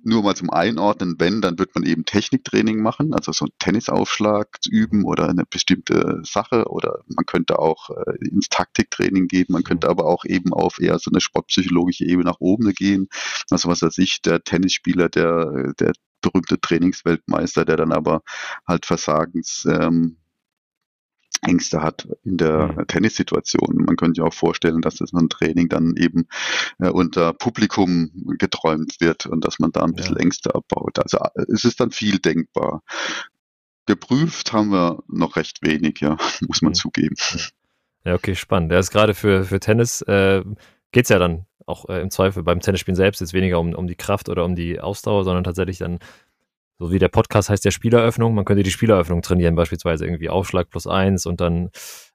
[SPEAKER 2] nur mal zum Einordnen, wenn, dann wird man eben Techniktraining machen, also so einen Tennisaufschlag üben oder eine bestimmte Sache oder man könnte auch äh, ins Taktiktraining gehen, man könnte aber auch eben auf eher so eine sportpsychologische Ebene nach oben gehen. Also was weiß ich, der Tennisspieler, der, der berühmte Trainingsweltmeister, der dann aber halt Versagens ähm, Ängste hat in der mhm. Tennissituation. Man könnte sich auch vorstellen, dass das ein Training dann eben äh, unter Publikum geträumt wird und dass man da ein bisschen ja. Ängste abbaut. Also äh, es ist dann viel denkbar. Geprüft haben wir noch recht wenig, ja, *laughs* muss man mhm. zugeben.
[SPEAKER 1] Ja, okay, spannend. Ja, ist gerade für, für Tennis äh, geht es ja dann auch äh, im Zweifel beim Tennisspielen selbst jetzt weniger um, um die Kraft oder um die Ausdauer, sondern tatsächlich dann so wie der Podcast heißt der Spieleröffnung, man könnte die Spieleröffnung trainieren, beispielsweise irgendwie Aufschlag plus eins und dann,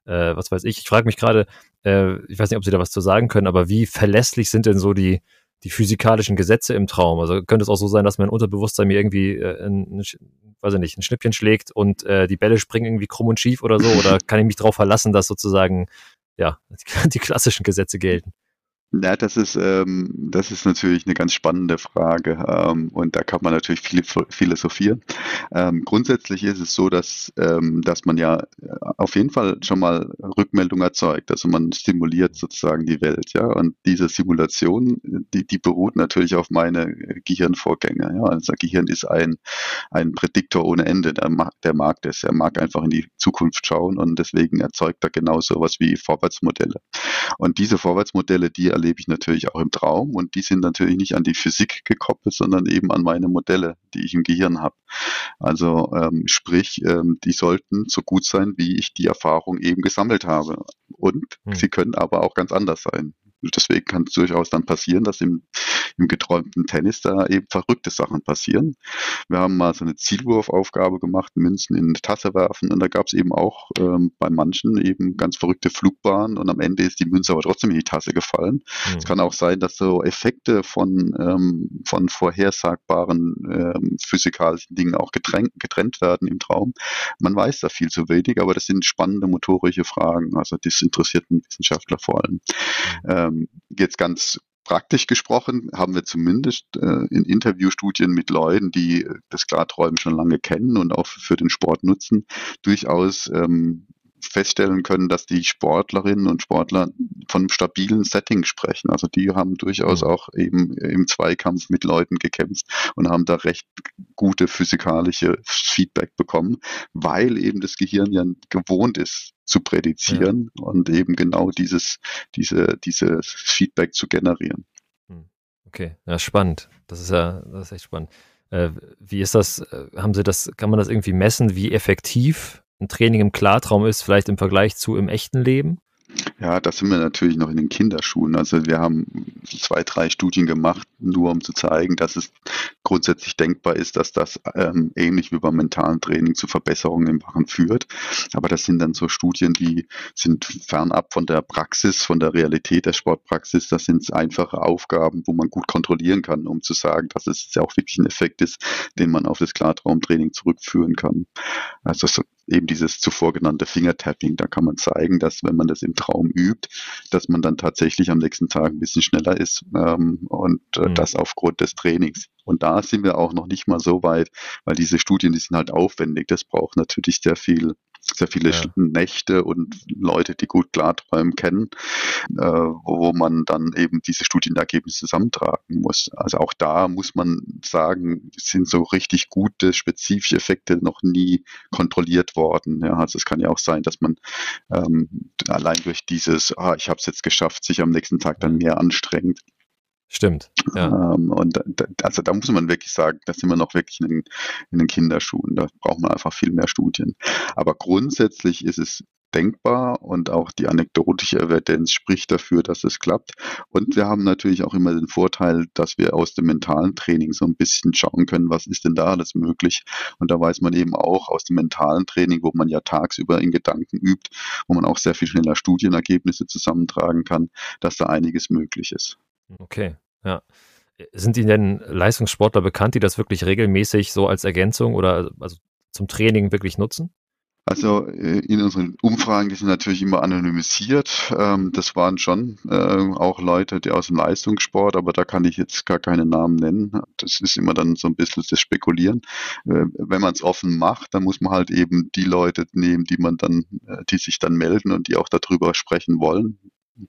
[SPEAKER 1] äh, was weiß ich. Ich frage mich gerade, äh, ich weiß nicht, ob Sie da was zu sagen können, aber wie verlässlich sind denn so die, die physikalischen Gesetze im Traum? Also könnte es auch so sein, dass mein Unterbewusstsein mir irgendwie äh, ein, weiß ich nicht, ein Schnippchen schlägt und äh, die Bälle springen irgendwie krumm und schief oder so? Oder *laughs* kann ich mich darauf verlassen, dass sozusagen ja *laughs* die klassischen Gesetze gelten?
[SPEAKER 2] Ja, das ist, ähm, das ist natürlich eine ganz spannende Frage ähm, und da kann man natürlich viel philosophieren. Ähm, grundsätzlich ist es so, dass, ähm, dass man ja äh, auf jeden Fall schon mal Rückmeldung erzeugt. Also man stimuliert sozusagen die Welt, ja. Und diese Simulation, die, die beruht natürlich auf meine Gehirnvorgänge. Ja. Also Gehirn ist ein, ein Prädiktor ohne Ende. Der mag, der mag das. Er mag einfach in die Zukunft schauen und deswegen erzeugt er genau sowas wie Vorwärtsmodelle. Und diese Vorwärtsmodelle, die erlebe ich natürlich auch im Traum und die sind natürlich nicht an die Physik gekoppelt, sondern eben an meine Modelle, die ich im Gehirn habe. Also ähm, sprich, ähm, die sollten so gut sein, wie ich die Erfahrung eben gesammelt habe. Und hm. sie können aber auch ganz anders sein. Deswegen kann es durchaus dann passieren, dass im, im geträumten Tennis da eben verrückte Sachen passieren. Wir haben mal so eine Zielwurfaufgabe gemacht, Münzen in eine Tasse werfen und da gab es eben auch ähm, bei manchen eben ganz verrückte Flugbahnen und am Ende ist die Münze aber trotzdem in die Tasse gefallen. Mhm. Es kann auch sein, dass so Effekte von, ähm, von vorhersagbaren ähm, physikalischen Dingen auch getrennt, getrennt werden im Traum. Man weiß da viel zu wenig, aber das sind spannende motorische Fragen. Also das interessiert einen Wissenschaftler vor allem. Mhm. Ähm, jetzt ganz praktisch gesprochen haben wir zumindest äh, in Interviewstudien mit Leuten, die das Klarträumen schon lange kennen und auch für den Sport nutzen, durchaus ähm, feststellen können, dass die Sportlerinnen und Sportler von einem stabilen Setting sprechen. Also die haben durchaus mhm. auch eben im Zweikampf mit Leuten gekämpft und haben da recht gute physikalische Feedback bekommen, weil eben das Gehirn ja gewohnt ist zu prädizieren ja. und eben genau dieses, diese, dieses Feedback zu generieren.
[SPEAKER 1] Hm. Okay, ja, spannend. Das ist ja, das ist echt spannend. Äh, wie ist das? Äh, haben Sie das, kann man das irgendwie messen, wie effektiv ein Training im Klartraum ist, vielleicht im Vergleich zu im echten Leben?
[SPEAKER 2] Ja, da sind wir natürlich noch in den Kinderschuhen. Also wir haben zwei, drei Studien gemacht, nur um zu zeigen, dass es grundsätzlich denkbar ist, dass das ähm, ähnlich wie beim mentalen Training zu Verbesserungen im Wachen führt. Aber das sind dann so Studien, die sind fernab von der Praxis, von der Realität der Sportpraxis. Das sind einfache Aufgaben, wo man gut kontrollieren kann, um zu sagen, dass es ja auch wirklich ein Effekt ist, den man auf das Klartraumtraining zurückführen kann. Also so eben dieses zuvor genannte Fingertapping. Da kann man zeigen, dass wenn man das im Traum übt, dass man dann tatsächlich am nächsten Tag ein bisschen schneller ist ähm, und äh, mhm. das aufgrund des Trainings. Und da sind wir auch noch nicht mal so weit, weil diese Studien, die sind halt aufwendig. Das braucht natürlich sehr viel sehr viele ja. Nächte und Leute, die gut Klarträumen kennen, äh, wo man dann eben diese Studienergebnisse zusammentragen muss. Also auch da muss man sagen, sind so richtig gute spezifische Effekte noch nie kontrolliert worden. Ja, also es kann ja auch sein, dass man ähm, allein durch dieses, ah, ich habe es jetzt geschafft, sich am nächsten Tag dann mehr anstrengt.
[SPEAKER 1] Stimmt.
[SPEAKER 2] Ja. Ähm, und also da muss man wirklich sagen, da sind wir noch wirklich in den, in den Kinderschuhen. Da braucht man einfach viel mehr Studien. Aber grundsätzlich ist es denkbar und auch die anekdotische Evidenz spricht dafür, dass es klappt. Und wir haben natürlich auch immer den Vorteil, dass wir aus dem mentalen Training so ein bisschen schauen können, was ist denn da alles möglich. Und da weiß man eben auch aus dem mentalen Training, wo man ja tagsüber in Gedanken übt, wo man auch sehr viel schneller Studienergebnisse zusammentragen kann, dass da einiges möglich ist.
[SPEAKER 1] Okay, ja. Sind Ihnen denn Leistungssportler bekannt, die das wirklich regelmäßig so als Ergänzung oder also zum Training wirklich nutzen?
[SPEAKER 2] Also äh, in unseren Umfragen, die sind natürlich immer anonymisiert. Ähm, das waren schon äh, auch Leute, die aus dem Leistungssport, aber da kann ich jetzt gar keine Namen nennen. Das ist immer dann so ein bisschen das Spekulieren. Äh, wenn man es offen macht, dann muss man halt eben die Leute nehmen, die man dann, die sich dann melden und die auch darüber sprechen wollen.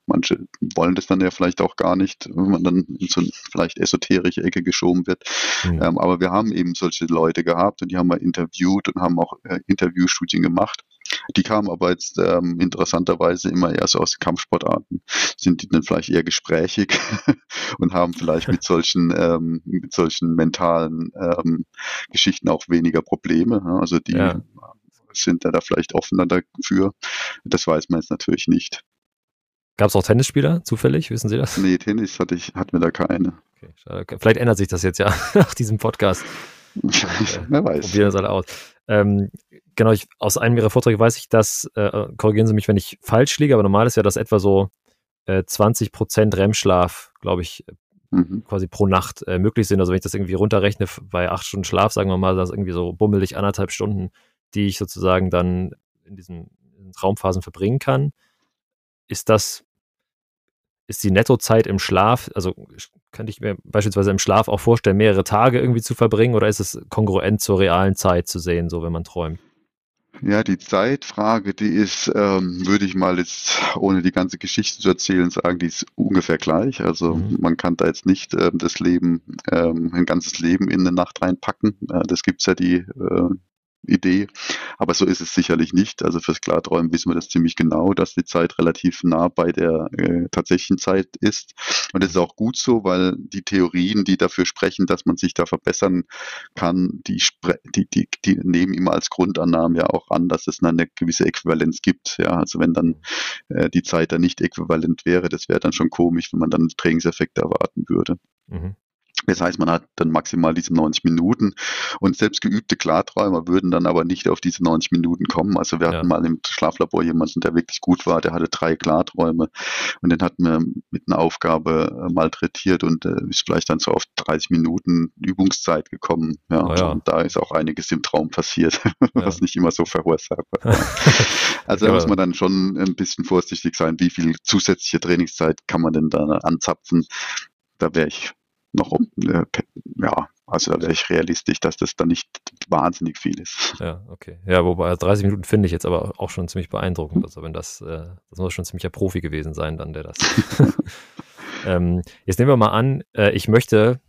[SPEAKER 2] Manche wollen das dann ja vielleicht auch gar nicht, wenn man dann in so eine vielleicht esoterische Ecke geschoben wird. Mhm. Ähm, aber wir haben eben solche Leute gehabt und die haben wir interviewt und haben auch äh, Interviewstudien gemacht. Die kamen aber jetzt ähm, interessanterweise immer eher so aus Kampfsportarten. Sind die dann vielleicht eher gesprächig *laughs* und haben vielleicht mit solchen, *laughs* ähm, mit solchen mentalen ähm, Geschichten auch weniger Probleme. Also die ja. sind da vielleicht offener dafür. Das weiß man jetzt natürlich nicht.
[SPEAKER 1] Gab es auch Tennisspieler, zufällig? Wissen Sie das?
[SPEAKER 2] Nee, Tennis hatte ich, hatten wir da keine.
[SPEAKER 1] Okay, Vielleicht ändert sich das jetzt ja *laughs* nach diesem Podcast. Wer weiß. Probieren das alle aus. Ähm, genau, ich, aus einem Ihrer Vorträge weiß ich, dass, äh, korrigieren Sie mich, wenn ich falsch liege, aber normal ist ja, dass etwa so äh, 20 Prozent REM-Schlaf, glaube ich, mhm. quasi pro Nacht äh, möglich sind. Also wenn ich das irgendwie runterrechne bei acht Stunden Schlaf, sagen wir mal, das irgendwie so bummelig anderthalb Stunden, die ich sozusagen dann in diesen, in diesen Traumphasen verbringen kann. Ist das, ist die Nettozeit im Schlaf, also könnte ich mir beispielsweise im Schlaf auch vorstellen, mehrere Tage irgendwie zu verbringen oder ist es kongruent zur realen Zeit zu sehen, so wenn man träumt?
[SPEAKER 2] Ja, die Zeitfrage, die ist, ähm, würde ich mal jetzt, ohne die ganze Geschichte zu erzählen, sagen, die ist ungefähr gleich. Also mhm. man kann da jetzt nicht ähm, das Leben, ähm, ein ganzes Leben in eine Nacht reinpacken. Äh, das gibt's ja die äh, Idee. Aber so ist es sicherlich nicht. Also fürs Klarträumen wissen wir das ziemlich genau, dass die Zeit relativ nah bei der äh, tatsächlichen Zeit ist. Und das ist auch gut so, weil die Theorien, die dafür sprechen, dass man sich da verbessern kann, die, die, die, die nehmen immer als Grundannahme ja auch an, dass es eine gewisse Äquivalenz gibt. Ja, also wenn dann äh, die Zeit dann nicht äquivalent wäre, das wäre dann schon komisch, wenn man dann Trainingseffekte erwarten würde. Mhm. Das heißt, man hat dann maximal diese 90 Minuten und selbst geübte Klarträumer würden dann aber nicht auf diese 90 Minuten kommen. Also wir ja. hatten mal im Schlaflabor jemanden, der wirklich gut war, der hatte drei Klarträume und den hatten wir mit einer Aufgabe äh, malträtiert und äh, ist vielleicht dann so auf 30 Minuten Übungszeit gekommen. Ja, oh ja. Und da ist auch einiges im Traum passiert, *laughs* was nicht immer so verursacht wird. *laughs* also da muss man dann schon ein bisschen vorsichtig sein, wie viel zusätzliche Trainingszeit kann man denn da anzapfen. Da wäre ich noch, äh, ja, also da wäre ich realistisch, dass das dann nicht wahnsinnig viel ist.
[SPEAKER 1] Ja, okay. Ja, wobei 30 Minuten finde ich jetzt aber auch schon ziemlich beeindruckend. Also wenn das, äh, das muss schon ziemlicher Profi gewesen sein, dann der das. *laughs* ähm, jetzt nehmen wir mal an, äh, ich möchte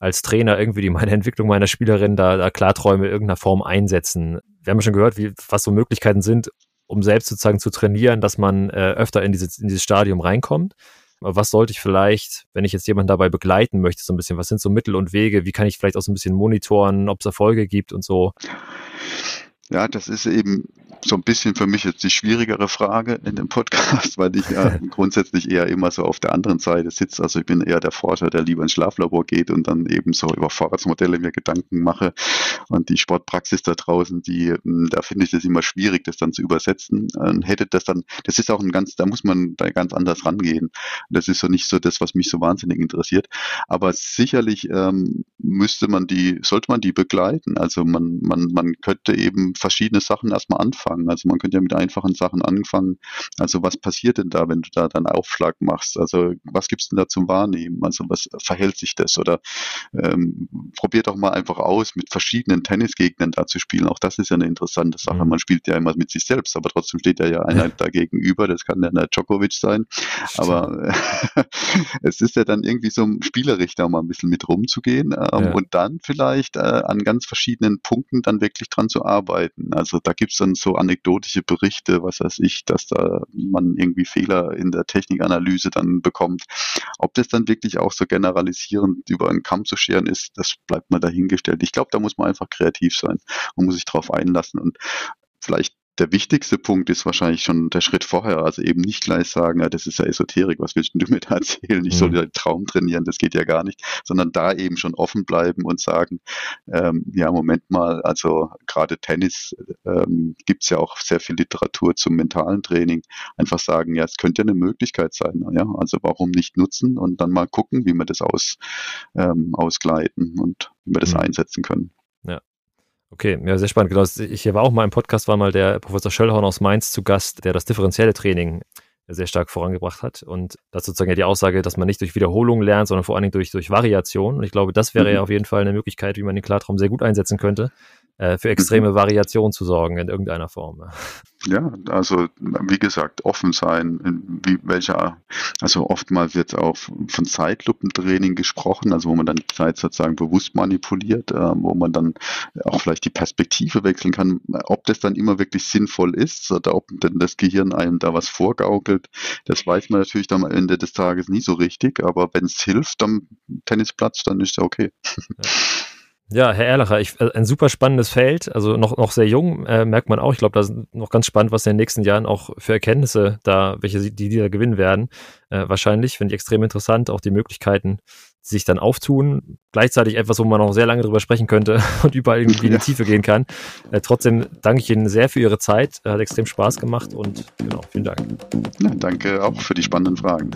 [SPEAKER 1] als Trainer irgendwie die, meine Entwicklung meiner Spielerin da, da Klarträume in irgendeiner Form einsetzen. Wir haben schon gehört, wie, was so Möglichkeiten sind, um selbst sozusagen zu trainieren, dass man äh, öfter in, dieses, in dieses Stadium reinkommt was sollte ich vielleicht, wenn ich jetzt jemanden dabei begleiten möchte, so ein bisschen, was sind so Mittel und Wege, wie kann ich vielleicht auch so ein bisschen monitoren, ob es Erfolge gibt und so?
[SPEAKER 2] Ja, das ist eben so ein bisschen für mich jetzt die schwierigere Frage in dem Podcast, *laughs* weil ich ja *laughs* grundsätzlich eher immer so auf der anderen Seite sitze. Also ich bin eher der Forscher, der lieber ins Schlaflabor geht und dann eben so über Vorratsmodelle mir Gedanken mache. Und die Sportpraxis da draußen, die, hm, da finde ich das immer schwierig, das dann zu übersetzen. Und hätte das dann, das ist auch ein ganz, da muss man da ganz anders rangehen. Das ist so nicht so das, was mich so wahnsinnig interessiert. Aber sicherlich ähm, müsste man die, sollte man die begleiten. Also man, man, man könnte eben verschiedene Sachen erstmal anfangen. Also man könnte ja mit einfachen Sachen anfangen. Also was passiert denn da, wenn du da dann Aufschlag machst? Also was gibt's denn da zum Wahrnehmen? Also was verhält sich das? Oder ähm, probier doch mal einfach aus, mit verschiedenen Tennisgegnern da zu spielen. Auch das ist ja eine interessante Sache. Mhm. Man spielt ja immer mit sich selbst, aber trotzdem steht ja ja einer da gegenüber. Das kann ja der Djokovic sein. Aber *laughs* es ist ja dann irgendwie so spielerisch da mal ein bisschen mit rumzugehen ähm, ja. und dann vielleicht äh, an ganz verschiedenen Punkten dann wirklich dran zu arbeiten arbeiten. Also da gibt es dann so anekdotische Berichte, was weiß ich, dass da man irgendwie Fehler in der Technikanalyse dann bekommt. Ob das dann wirklich auch so generalisierend über einen Kamm zu scheren ist, das bleibt mal dahingestellt. Ich glaube, da muss man einfach kreativ sein und muss sich drauf einlassen und vielleicht der wichtigste Punkt ist wahrscheinlich schon der Schritt vorher. Also eben nicht gleich sagen, ja, das ist ja Esoterik, was willst du *laughs* mir da erzählen? Ich soll mhm. ja Traum trainieren, das geht ja gar nicht, sondern da eben schon offen bleiben und sagen, ähm, ja, Moment mal, also gerade Tennis ähm, gibt es ja auch sehr viel Literatur zum mentalen Training. Einfach sagen, ja, es könnte ja eine Möglichkeit sein. Ja, also warum nicht nutzen und dann mal gucken, wie wir das aus, ähm, ausgleiten und wie wir das mhm. einsetzen können.
[SPEAKER 1] Okay, ja, sehr spannend. Genau, ich war auch mal im Podcast, war mal der Professor Schöllhorn aus Mainz zu Gast, der das differenzielle Training sehr stark vorangebracht hat. Und das sozusagen ja die Aussage, dass man nicht durch Wiederholung lernt, sondern vor allen Dingen durch, durch Variation. Und ich glaube, das wäre mhm. ja auf jeden Fall eine Möglichkeit, wie man den Klartraum sehr gut einsetzen könnte, für extreme mhm. Variation zu sorgen in irgendeiner Form.
[SPEAKER 2] Ja, also wie gesagt, offen sein, in wie, welcher, also oftmals wird auch von Zeitlupentraining gesprochen, also wo man dann die Zeit sozusagen bewusst manipuliert, äh, wo man dann auch vielleicht die Perspektive wechseln kann, ob das dann immer wirklich sinnvoll ist oder ob denn das Gehirn einem da was vorgaukelt, das weiß man natürlich dann am Ende des Tages nie so richtig, aber wenn es hilft am Tennisplatz, dann ist ja okay. Ja.
[SPEAKER 1] Ja, Herr Erlacher, ich, äh, ein super spannendes Feld, also noch, noch sehr jung, äh, merkt man auch. Ich glaube, da ist noch ganz spannend, was in den nächsten Jahren auch für Erkenntnisse da, welche die, die da gewinnen werden. Äh, wahrscheinlich finde ich extrem interessant, auch die Möglichkeiten sich dann auftun. Gleichzeitig etwas, wo man noch sehr lange drüber sprechen könnte *laughs* und überall irgendwie in die Tiefe gehen kann. Äh, trotzdem danke ich Ihnen sehr für Ihre Zeit. Hat extrem Spaß gemacht und genau, vielen Dank.
[SPEAKER 2] Ja, danke auch für die spannenden Fragen.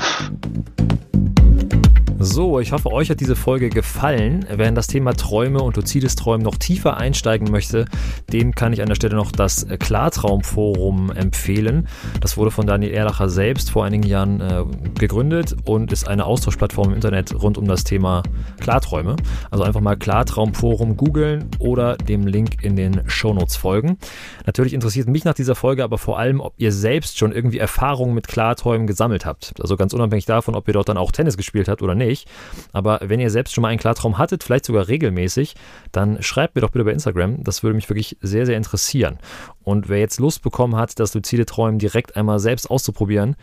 [SPEAKER 1] So, ich hoffe, euch hat diese Folge gefallen. Wer in das Thema Träume und luzides Träumen noch tiefer einsteigen möchte, dem kann ich an der Stelle noch das Klartraumforum empfehlen. Das wurde von Daniel Erlacher selbst vor einigen Jahren äh, gegründet und ist eine Austauschplattform im Internet rund um das Thema Klarträume. Also einfach mal Klartraumforum googeln oder dem Link in den Shownotes folgen. Natürlich interessiert mich nach dieser Folge aber vor allem, ob ihr selbst schon irgendwie Erfahrungen mit Klarträumen gesammelt habt. Also ganz unabhängig davon, ob ihr dort dann auch Tennis gespielt habt oder nicht nicht. Aber wenn ihr selbst schon mal einen Klartraum hattet, vielleicht sogar regelmäßig, dann schreibt mir doch bitte bei Instagram. Das würde mich wirklich sehr, sehr interessieren. Und wer jetzt Lust bekommen hat, das luzide Träumen direkt einmal selbst auszuprobieren,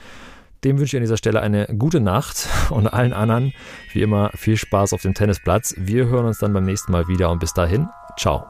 [SPEAKER 1] dem wünsche ich an dieser Stelle eine gute Nacht *laughs* und allen anderen wie immer viel Spaß auf dem Tennisplatz. Wir hören uns dann beim nächsten Mal wieder und bis dahin, ciao.